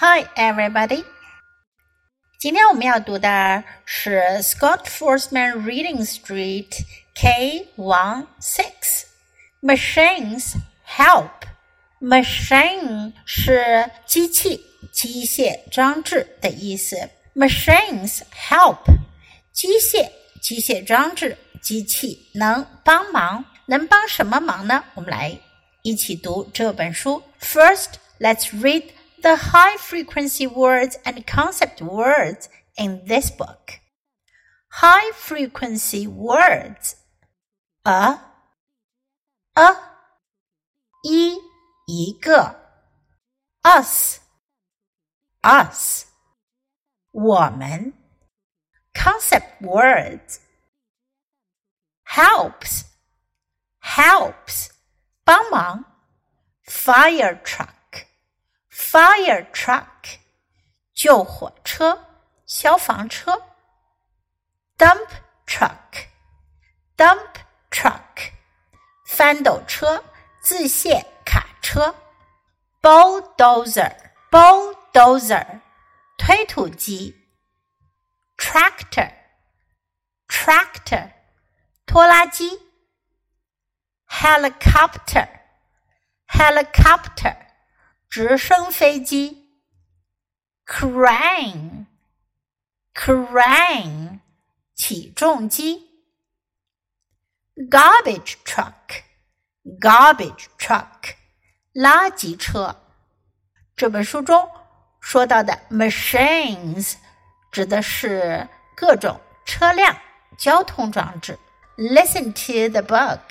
Hi, everybody. 今天我们要读的是 Scott Foresman Reading Street K one six. Machines help. Machine 是机器、机械装置的意思。Machines help. 机械、机械装置、机器能帮忙，能帮什么忙呢？我们来一起读这本书。First, let's read the high frequency words and concept words in this book. High frequency words a a 一一个 us us 我们 concept words helps helps 帮忙 fire truck fire truck 救火车、消防车；dump truck dump truck 翻斗车、自卸卡车；bulldozer bulldozer 推土机；tractor tractor 拖拉机；helicopter helicopter 直升飞机，crane crane 起重机，garbage truck garbage truck 垃圾车。这本书中说到的 machines 指的是各种车辆、交通装置。Listen to the book.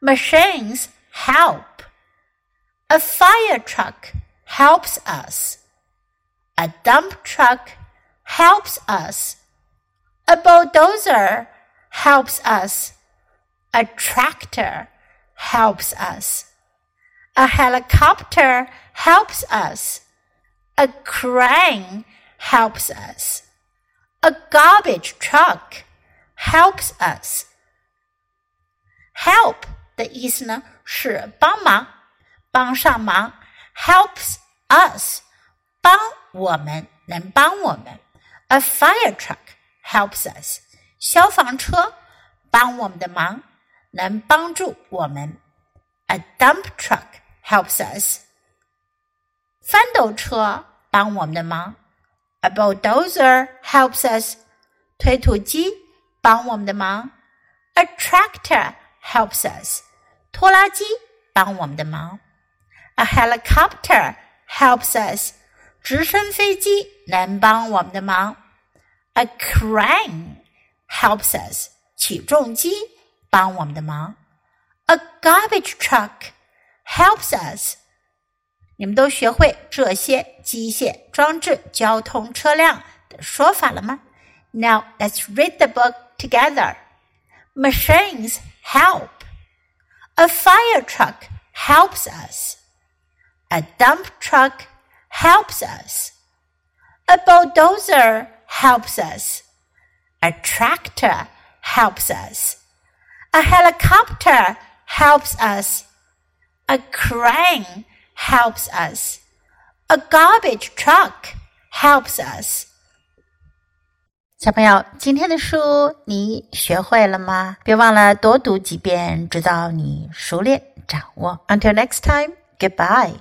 Machines help. A fire truck helps us. A dump truck helps us. A bulldozer helps us. A tractor helps us. A helicopter helps us. A crane helps us. A garbage truck helps us. Help 的意思呢是帮忙。 帮上忙，helps us，帮我们，能帮我们。A fire truck helps us，消防车帮我们的忙，能帮助我们。A dump truck helps us，翻斗车帮我们的忙。A bulldozer helps us，推土机帮我们的忙。A tractor helps us，拖拉机帮我们的忙。 A helicopter helps us. 直升飞机能帮我们的忙。A crane helps us. 起重机帮我们的忙。A garbage truck helps us. 你们都学会这些机械装置、交通车辆的说法了吗？Now let's read the book together. Machines help. A fire truck helps us. A dump truck helps us. A bulldozer helps us. A tractor helps us. A helicopter helps us. A crane helps us. A garbage truck helps us. 小朋友，今天的书你学会了吗？别忘了多读几遍，直到你熟练掌握。Until next time, goodbye.